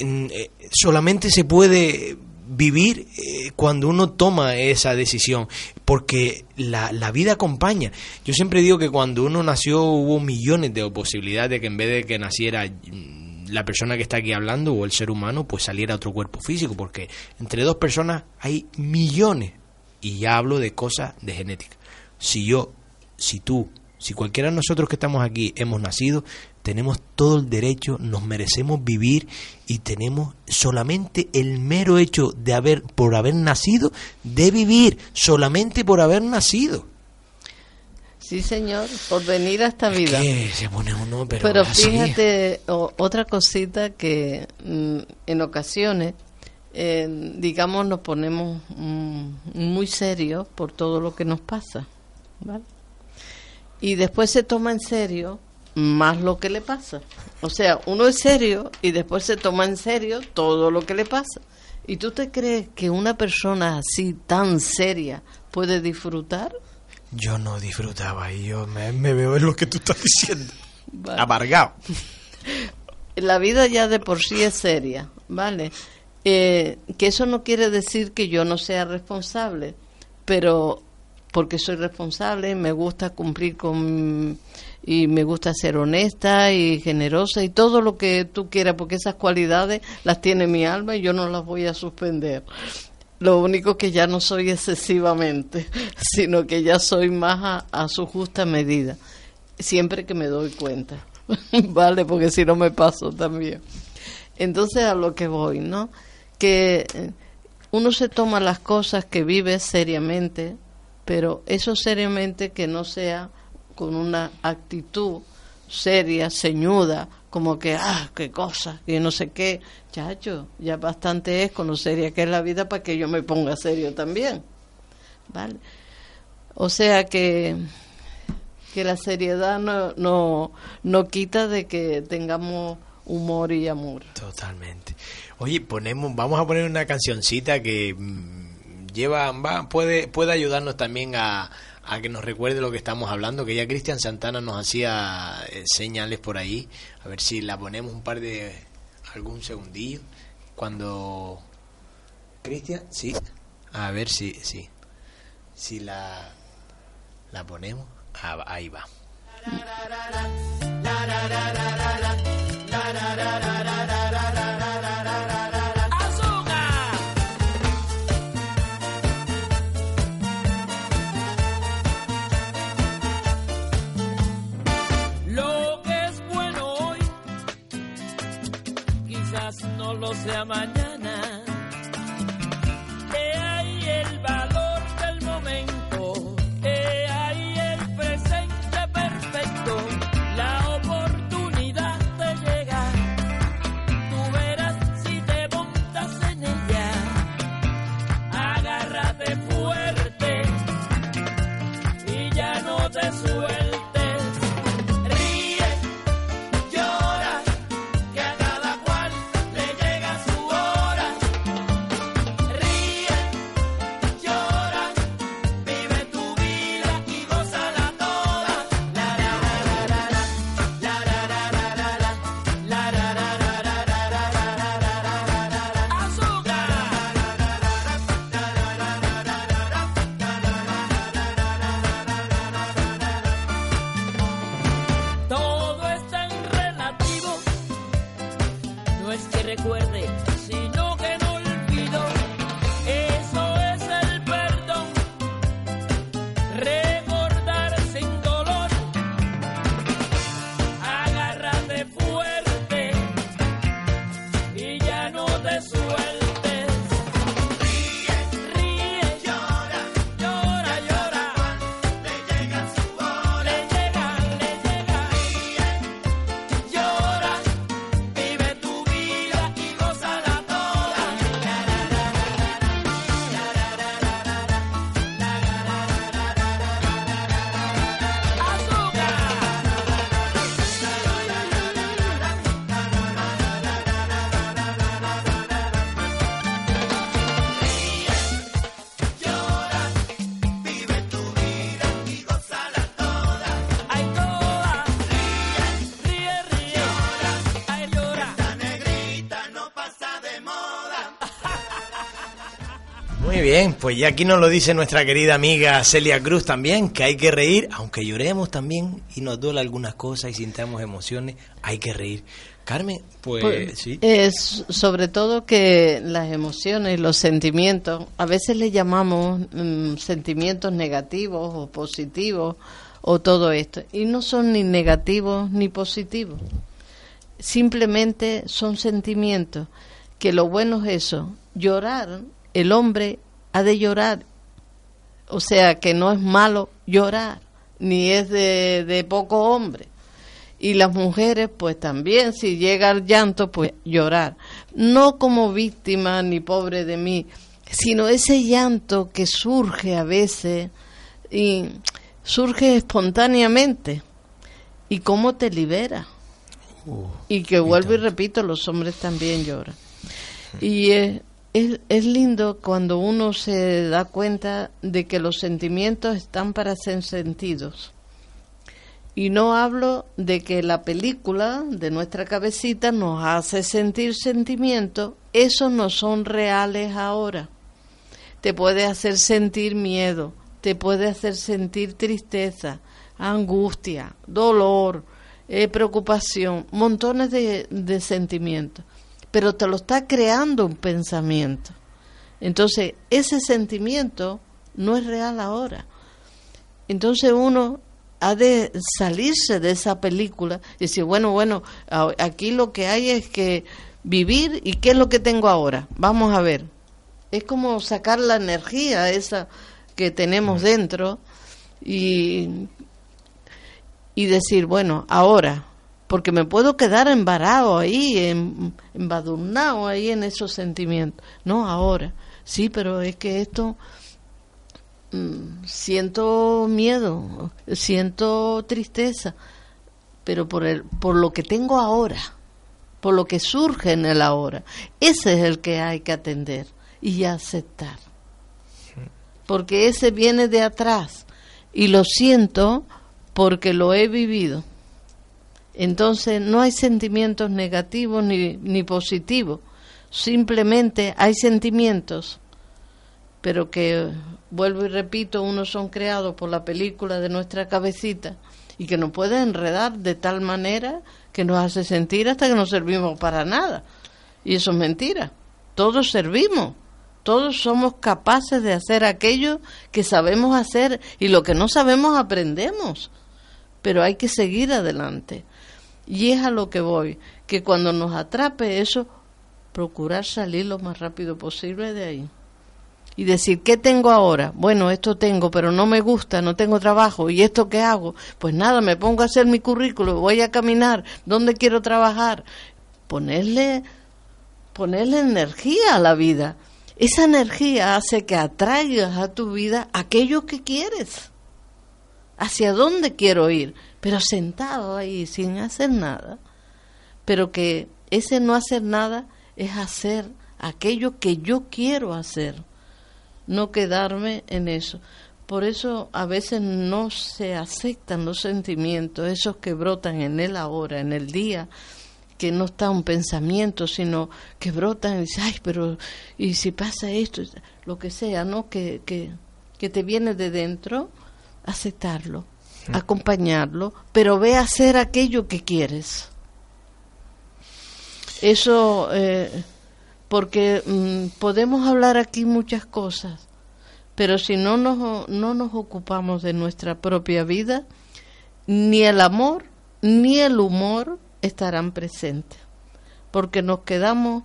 S2: mm, eh, solamente se puede vivir eh, cuando uno toma esa decisión, porque la, la vida acompaña. Yo siempre digo que cuando uno nació hubo millones de posibilidades de que en vez de que naciera mm, la persona que está aquí hablando o el ser humano, pues saliera otro cuerpo físico, porque entre dos personas hay millones, y ya hablo de cosas de genética. Si yo, si tú, si cualquiera de nosotros que estamos aquí hemos nacido, tenemos todo el derecho, nos merecemos vivir y tenemos solamente el mero hecho de haber, por haber nacido, de vivir, solamente por haber nacido.
S3: Sí, señor, por venir a esta
S2: Es
S3: vida.
S2: que se pone uno, pero,
S3: Pero fíjate, o- otra cosita que mm, en ocasiones, eh, digamos, nos ponemos mm, muy serios por todo lo que nos pasa. ¿vale? Y después se toma en serio más lo que le pasa. O sea, uno es serio y después se toma en serio todo lo que le pasa. ¿Y tú te crees que una persona así tan seria puede disfrutar?
S2: Yo no disfrutaba y yo me, me veo en lo que tú estás diciendo.
S3: Vale.
S2: Amargado.
S3: la vida ya de por sí es seria, ¿vale? Eh, que eso no quiere decir que yo no sea responsable, pero porque soy responsable me gusta cumplir con y me gusta ser honesta y generosa y todo lo que tú quieras, porque esas cualidades las tiene mi alma y yo no las voy a suspender. Lo único que ya no soy excesivamente, sino que ya soy más a, a su justa medida, siempre que me doy cuenta. vale, porque si no me paso también. Entonces a lo que voy, ¿no? Que eh, uno se toma las cosas que vive seriamente, pero eso seriamente que no sea con una actitud seria, ceñuda, como que, ah, qué cosa, y no sé qué. Chacho, ya bastante es con lo seria que es la vida para que yo me ponga serio también. ¿Vale? O sea que que la seriedad no, no, no quita de que tengamos humor y amor.
S2: Totalmente. Oye, ponemos, vamos a poner una cancioncita que mm, lleva, va, puede, puede ayudarnos también a, a que nos recuerde lo que estamos hablando, que ya Cristian Santana nos hacía eh, señales por ahí. A ver si la ponemos un par de, algún segundillo. Cuando... Cristian, sí. A ver si, sí. Si la, la ponemos. Ah, ahí va.
S1: ¡Azúcar! de la.
S2: Bien, pues ya aquí nos lo dice nuestra querida amiga Celia Cruz también, que hay que reír, aunque lloremos también y nos duele algunas cosas y sintamos emociones, hay que reír. Carmen, pues,
S3: Pues,
S2: sí.
S3: Es sobre todo que las emociones, los sentimientos, a veces le llamamos mm, sentimientos negativos o positivos o todo esto, y no son ni negativos ni positivos. Simplemente son sentimientos que lo bueno es eso, llorar, el hombre ha de llorar, o sea que no es malo llorar, ni es de, de poco hombre. Y las mujeres pues también si llega el llanto pues llorar. No como víctima ni pobre de mí sino ese llanto que surge a veces y surge espontáneamente. Y cómo te libera
S2: Uh,
S3: y que vuelvo y repito los hombres también lloran. Y eh, es, es lindo cuando uno se da cuenta de que los sentimientos están para ser sentidos. Y no hablo de que la película de nuestra cabecita nos hace sentir sentimientos, esos no son reales ahora. Te puede hacer sentir miedo, te puede hacer sentir tristeza, angustia, dolor, eh, preocupación, montones de, de sentimientos, pero te lo está creando un pensamiento. Entonces, ese sentimiento no es real ahora. Entonces uno ha de salirse de esa película y decir, bueno, bueno, aquí lo que hay es que vivir y qué es lo que tengo ahora. Vamos a ver. Es como sacar la energía esa que tenemos dentro y, y decir, bueno, ahora, porque me puedo quedar embarado ahí, em- embadurnado ahí en esos sentimientos. No, ahora. Sí, pero es que esto mm, siento miedo, siento tristeza, pero por el, por lo que tengo ahora, por lo que surge en el ahora, ese es el que hay que atender y aceptar, porque ese viene de atrás y lo siento porque lo he vivido. Entonces no hay sentimientos negativos ni, ni positivos, simplemente hay sentimientos pero que vuelvo y repito, unos son creados por la película de nuestra cabecita y que nos puede enredar de tal manera que nos hace sentir hasta que no servimos para nada. Y eso es mentira. Todos servimos. Todos somos capaces de hacer aquello que sabemos hacer y lo que no sabemos aprendemos. Pero hay que seguir adelante. Y es a lo que voy, que cuando nos atrape eso, procurar salir lo más rápido posible de ahí y decir, ¿qué tengo ahora? Bueno, esto tengo, pero no me gusta, no tengo trabajo. ¿Y esto qué hago? Pues nada, me pongo a hacer mi currículo, voy a caminar, ¿dónde quiero trabajar? Ponerle, ponerle energía a la vida. Esa energía hace que atraigas a tu vida aquello que quieres. ¿Hacia dónde quiero ir? Pero sentado ahí, sin hacer nada. Pero que ese no hacer nada es hacer aquello que yo quiero hacer no quedarme en eso. Por eso a veces no se aceptan los sentimientos, esos que brotan en el ahora, en el día, que no está un pensamiento, sino que brotan y dices, ay, pero y si pasa esto, lo que sea, ¿no? Que, que, que te viene de dentro, aceptarlo, acompañarlo, pero ve a hacer aquello que quieres. Eso, eh, porque mm, podemos hablar aquí muchas cosas, pero si no nos, no nos ocupamos de nuestra propia vida, ni el amor ni el humor estarán presentes, porque nos quedamos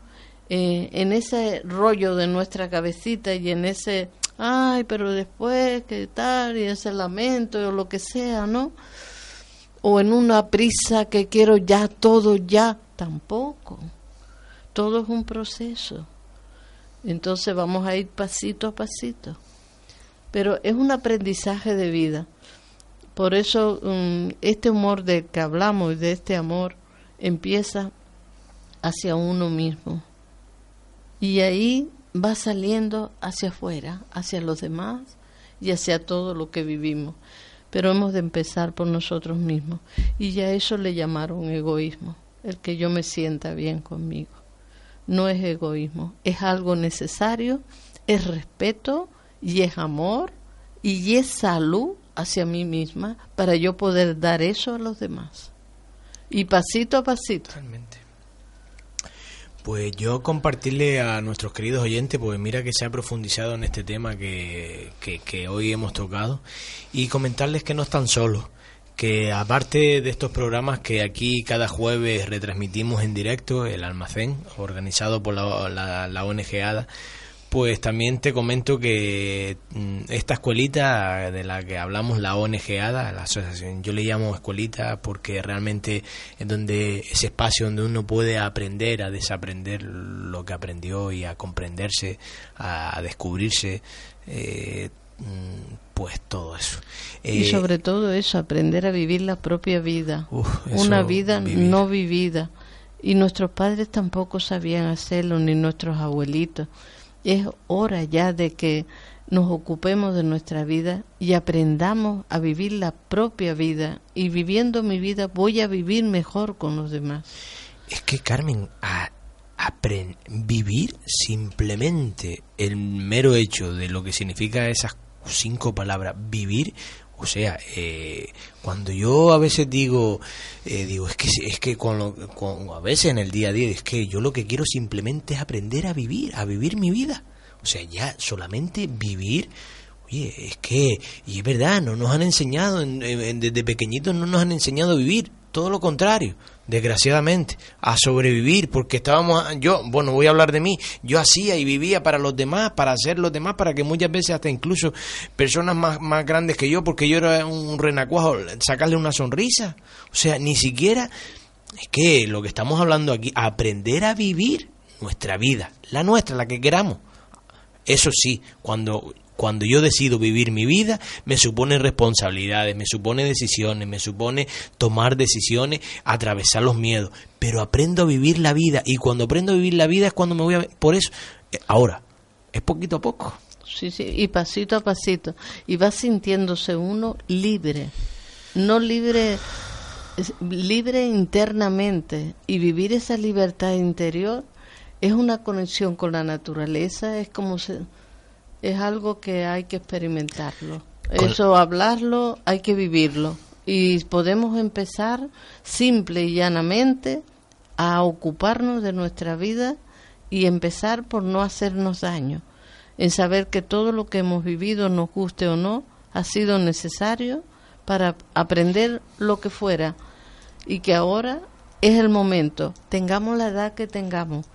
S3: eh, en ese rollo de nuestra cabecita y en ese, ay, pero después, ¿qué tal? Y ese lamento o lo que sea, ¿no? O en una prisa que quiero ya todo ya, tampoco. Todo es un proceso. Entonces vamos a ir pasito a pasito. Pero es un aprendizaje de vida. Por eso um, este humor del que hablamos de este amor empieza hacia uno mismo. Y ahí va saliendo hacia afuera, hacia los demás y hacia todo lo que vivimos. Pero hemos de empezar por nosotros mismos. Y ya eso le llamaron egoísmo, el que yo me sienta bien conmigo. No es egoísmo, es algo necesario es respeto y es amor y es salud hacia mí misma para yo poder dar eso a los demás. Y pasito a pasito.
S2: Pues yo compartirle a nuestros queridos oyentes, pues mira que se ha profundizado en este tema que, que, hoy hemos tocado y comentarles que no están solos, que aparte de estos programas que aquí cada jueves retransmitimos en directo, el almacén, organizado por la, la, la ONG ADA, pues también te comento que mm, esta escuelita de la que hablamos, la ONGADA, la asociación, yo le llamo escuelita porque realmente es donde ese espacio donde uno puede aprender a desaprender lo que aprendió y a comprenderse, a, descubrirse, eh, mm, pues todo eso.
S3: y eh, sobre todo eso, aprender a vivir la propia vida, una vida no vivida. Y nuestros padres tampoco sabían hacerlo, ni nuestros abuelitos es hora ya de que nos ocupemos de nuestra vida y aprendamos a vivir la propia vida y viviendo mi vida voy a vivir mejor con los demás.
S2: Es que Carmen, a, vivir simplemente el mero hecho de lo que significa esas cinco palabras, vivir, o sea, eh, cuando yo a veces digo, eh, digo, es que es que con, a veces en el día a día es que yo lo que quiero simplemente es aprender a vivir, a vivir mi vida. O sea, ya solamente vivir. Oye, es que, y es verdad, no nos han enseñado, desde pequeñitos no nos han enseñado a vivir, todo lo contrario desgraciadamente, a sobrevivir, porque estábamos, yo, bueno, voy a hablar de mí, yo hacía y vivía para los demás, para hacer los demás, para que muchas veces hasta incluso personas más, más grandes que yo, porque yo era un renacuajo, sacarle una sonrisa, o sea, ni siquiera, es que lo que estamos hablando aquí, aprender a vivir nuestra vida, la nuestra, la que queramos. Eso sí, cuando cuando yo decido vivir mi vida, me supone responsabilidades, me supone decisiones, me supone tomar decisiones, atravesar los miedos. Pero aprendo a vivir la vida y cuando aprendo a vivir la vida es cuando me voy a... Por eso, eh, ahora, es poquito a poco.
S3: Sí, sí, y pasito a pasito. Y va sintiéndose uno libre. No libre libre internamente y vivir esa libertad interior es una conexión con la naturaleza, es como se, es algo que hay que experimentarlo. Eso, hablarlo, hay que vivirlo. Y podemos empezar simple y llanamente a ocuparnos de nuestra vida y empezar por no hacernos daño, en saber que todo lo que hemos vivido, nos guste o no, ha sido necesario para aprender lo que fuera y que ahora es el momento, tengamos la edad que tengamos,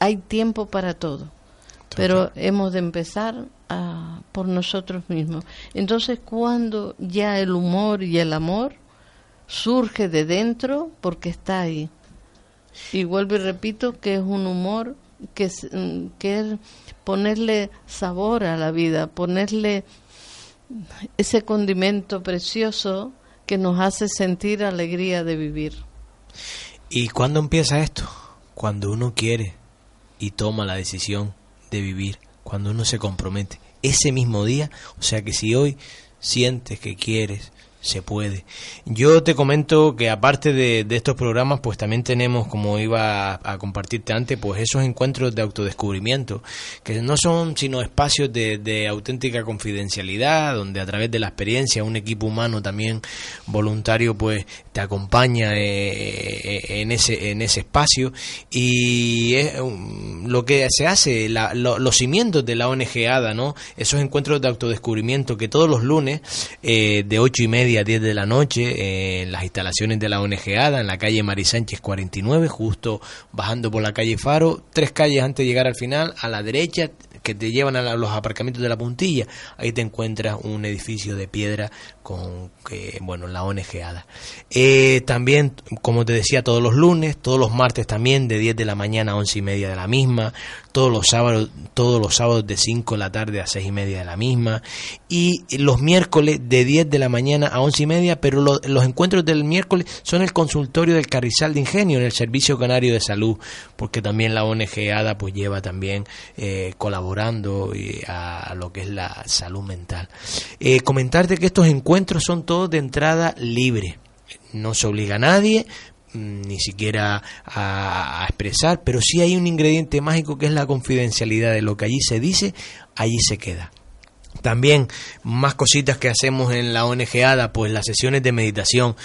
S3: hay tiempo para todo pero hemos de empezar a, por nosotros mismos. Entonces, cuando ya el humor y el amor surge de dentro, porque está ahí. Y vuelvo y repito que es un humor que es, que es ponerle sabor a la vida, ponerle ese condimento precioso que nos hace sentir alegría de vivir.
S2: ¿Y cuándo empieza esto? Cuando uno quiere y toma la decisión de vivir cuando uno se compromete ese mismo día. O sea que si hoy sientes que quieres se puede. Yo te comento que aparte de, estos programas, pues también tenemos, como iba a, compartirte antes, pues esos encuentros de autodescubrimiento, que no son sino espacios de, auténtica confidencialidad, donde a través de la experiencia un equipo humano también voluntario, pues te acompaña eh, eh, en ese en ese espacio y es lo que se hace, los cimientos de la ONG ADA, ¿no? Esos encuentros de autodescubrimiento que todos los lunes eh, de ocho y media a 10 de la noche en las instalaciones de la ONG ADA, en la calle Mari Sánchez 49, justo bajando por la calle Faro, tres calles antes de llegar al final, a la derecha que te llevan a los aparcamientos de la puntilla, ahí te encuentras un edificio de piedra con que bueno la ONG ADA. Eh, también, como te decía, todos los lunes, todos los martes también, de 10 de la mañana a 11 y media de la misma, todos los sábados, todos los sábados de 5 de la tarde a 6 y media de la misma, y los miércoles de 10 de la mañana a 11 y media, pero los encuentros del miércoles son el consultorio del Carrizal de Ingenio en el Servicio Canario de Salud, porque también la ONG ADA pues lleva también eh, colaborando eh, a, lo que es la salud mental. Eh, comentarte que estos encuentros son todos de entrada libre, no se obliga a nadie, mm, ni siquiera a, a, expresar, pero sí hay un ingrediente mágico que es la confidencialidad de lo que allí se dice, allí se queda. También más cositas que hacemos en la ONG ADA, pues las sesiones de meditación,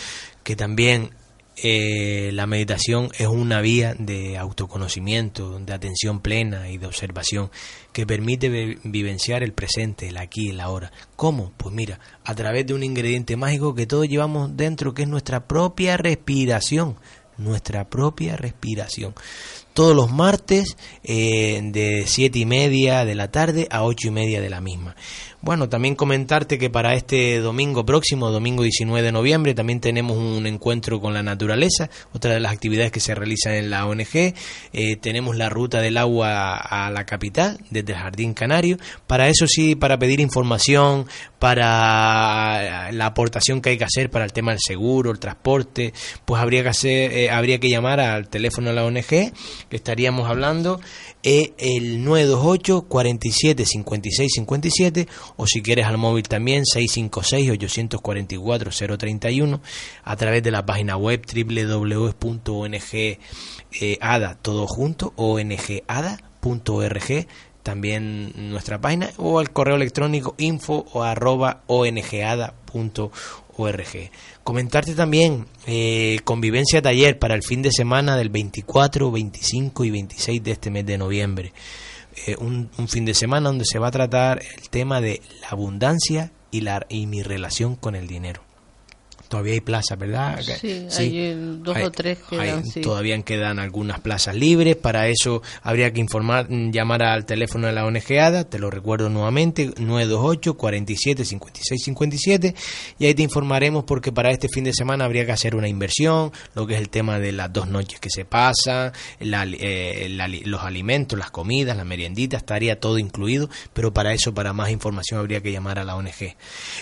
S2: que también eh, la meditación es una vía de autoconocimiento, de atención plena y de observación que permite vivenciar el presente, el aquí el ahora. ¿Cómo? Pues mira, a través de un ingrediente mágico que todos llevamos dentro, que es nuestra propia respiración, nuestra propia respiración todos los martes eh, de siete y media de la tarde a ocho y media de la misma. Bueno, también comentarte que para este domingo próximo, domingo 19 de noviembre, también tenemos un encuentro con la naturaleza, otra de las actividades que se realizan en la ONG. Eh, tenemos la ruta del agua a la capital, desde el Jardín Canario. Para eso sí, para pedir información, para la aportación que hay que hacer para el tema del seguro, el transporte, pues habría que hacer, eh, habría que llamar al teléfono de la ONG, estaríamos hablando, es el 928 47 56 57 o si quieres al móvil también 656 844 031 a través de la página web www.ongada todo junto ongada.org también nuestra página o al correo electrónico info o arroba ongada.org. Comentarte también eh, convivencia taller para el fin de semana del 24, 25 y 26 de este mes de noviembre. Eh, un, un, fin de semana donde se va a tratar el tema de la abundancia y, la, y mi relación con el dinero todavía hay plazas, ¿verdad?
S3: Sí, hay dos o tres que
S2: Todavía quedan algunas plazas libres, para eso habría que informar, mm, llamar al teléfono de la ONG ADA, te lo recuerdo nuevamente, 928 47 56 57 y ahí te informaremos porque para este fin de semana habría que hacer una inversión, lo que es el tema de las dos noches que se pasan, eh, los alimentos, las comidas, la meriendita, estaría todo incluido, pero para eso, para más información habría que llamar a la ONG.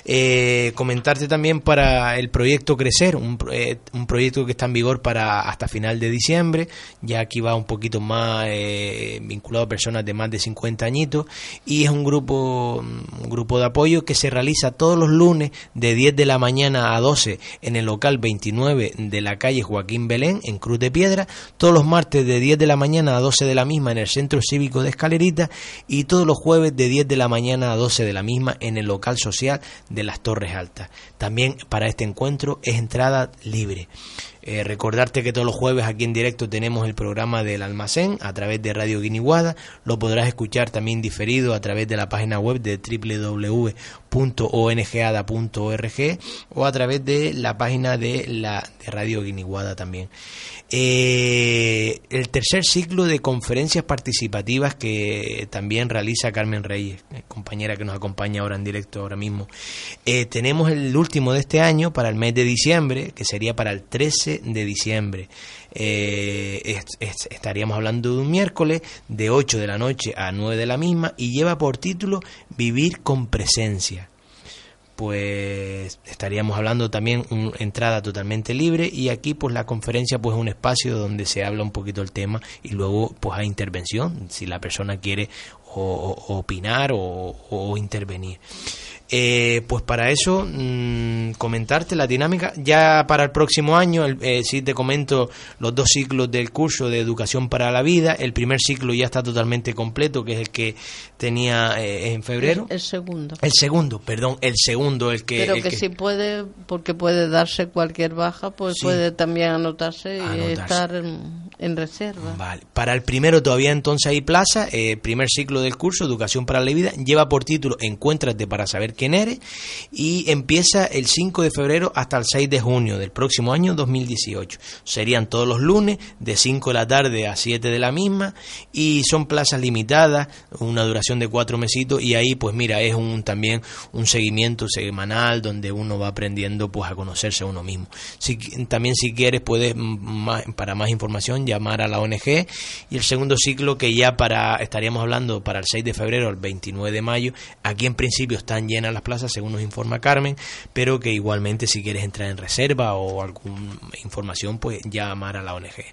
S2: Eh, comentarte también para el proyecto Crecer, un, eh, un, proyecto que está en vigor para hasta final de diciembre, ya aquí va un poquito más eh, vinculado a personas de más de 50 añitos y es un grupo, un grupo de apoyo que se realiza todos los lunes de 10 de la mañana a 12 en el local 29 de la calle Joaquín Belén en Cruz de Piedra, todos los martes de 10 de la mañana a 12 de la misma en el Centro Cívico de Escalerita y todos los jueves de 10 de la mañana a 12 de la misma en el local social de las Torres Altas. También para este encuentro es entrada libre. Eh, recordarte que todos los jueves aquí en directo tenemos el programa del almacén a través de Radio Guiniguada. Lo podrás escuchar también diferido a través de la página web de www.ongada.org o a través de la página de la de Radio Guiniguada también. Eh, el tercer ciclo de conferencias participativas que también realiza Carmen Reyes, eh, compañera que nos acompaña ahora en directo ahora mismo. Tenemos el último de este año para el mes de diciembre, que sería para el 13 de diciembre. estaríamos hablando de un miércoles de 8 de la noche a 9 de la misma y lleva por título Vivir con presencia pues estaríamos hablando también una entrada totalmente libre y aquí pues la conferencia pues es un espacio donde se habla un poquito el tema y luego pues hay intervención si la persona quiere opinar o intervenir. Eh, pues para eso mmm, comentarte la dinámica. Ya para el próximo año, el, eh, sí te comento los dos ciclos del curso de educación para la vida. El primer ciclo ya está totalmente completo, que es el que tenía eh, en febrero.
S3: El, segundo.
S2: El segundo, perdón, el segundo, el que.
S3: Pero que, si puede, porque puede darse cualquier baja, pues puede también anotarse, y estar en, reserva.
S2: Vale. Para el primero todavía entonces hay plaza. Eh, primer ciclo del curso, educación para la vida, lleva por título Encuéntrate para saber quién eres y empieza el 5 de febrero hasta el 6 de junio del próximo año 2018. Serían todos los lunes de 5 de la tarde a 7 de la misma y son plazas limitadas, una duración de cuatro mesitos y ahí pues mira es un también un seguimiento semanal donde uno va aprendiendo pues a conocerse a uno mismo. Si, también si quieres puedes para más información llamar a la ONG y el segundo ciclo que ya para estaríamos hablando para el 6 de febrero al 29 de mayo, aquí en principio están llenas las plazas, según nos informa Carmen, pero que igualmente si quieres entrar en reserva o alguna información, pues llamar a la ONG.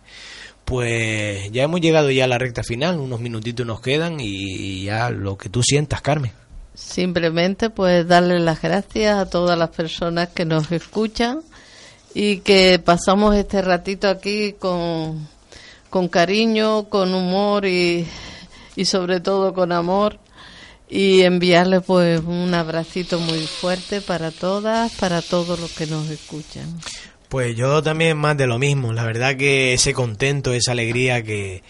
S2: Pues ya hemos llegado ya a la recta final, unos minutitos nos quedan y ya lo que tú sientas, Carmen.
S3: Simplemente pues darle las gracias a todas las personas que nos escuchan y que pasamos este ratito aquí con, con cariño, con humor y, y sobre todo con amor y enviarle pues un abracito muy fuerte para todas, para todos los que nos escuchan.
S2: Pues yo también más de lo mismo, la verdad que ese contento, esa alegría que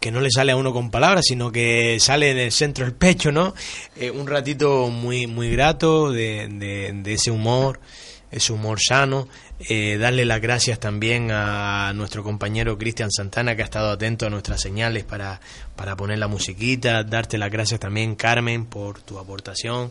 S2: que no le sale a uno con palabras, sino que sale en el centro del pecho, ¿no? Eh, un ratito muy muy grato de, de, de ese humor, ese humor sano, eh, darle las gracias también a nuestro compañero Cristian Santana que ha estado atento a nuestras señales para, para poner la musiquita, darte las gracias también Carmen por tu aportación.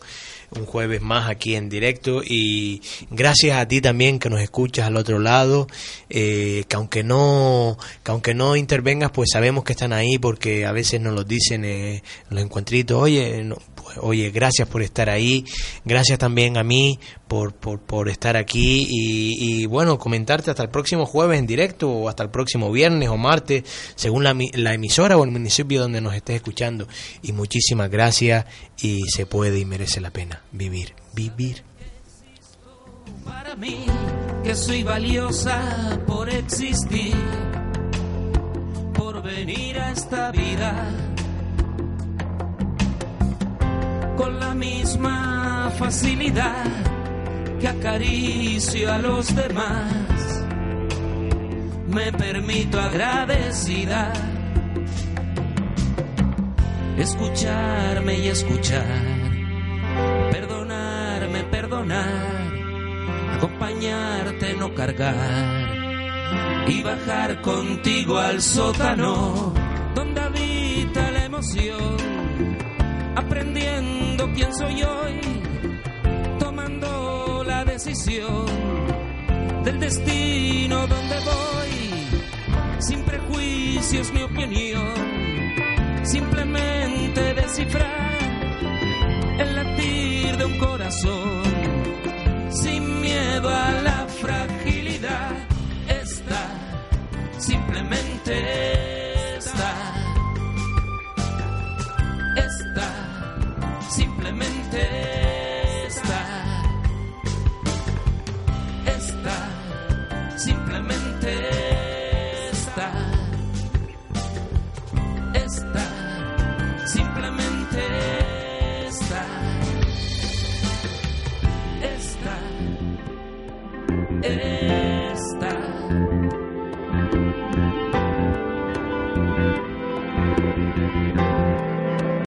S2: Un jueves más aquí en directo. Y gracias a ti también que nos escuchas al otro lado, eh, que aunque no que aunque no intervengas pues sabemos que están ahí porque a veces nos lo dicen eh, los encuentritos, oye, no, oye, gracias por estar ahí, gracias también a mí por, por, estar aquí y, y, bueno, comentarte hasta el próximo jueves en directo o hasta el próximo viernes o martes, según la, la emisora o el municipio donde nos estés escuchando. Y muchísimas gracias y se puede y merece la pena vivir, vivir.
S1: Para mí, que soy valiosa por existir, por venir a esta vida con la misma facilidad que acaricio a los demás. Me permito agradecida escucharme y escuchar, perdonarme, perdonar, acompañarte, no cargar y bajar contigo al sótano donde habita la emoción, aprendiendo quién soy hoy, tomando la decisión del destino donde voy, sin prejuicios mi opinión, simplemente descifrar el latir de un corazón, sin miedo a la fragilidad, está simplemente.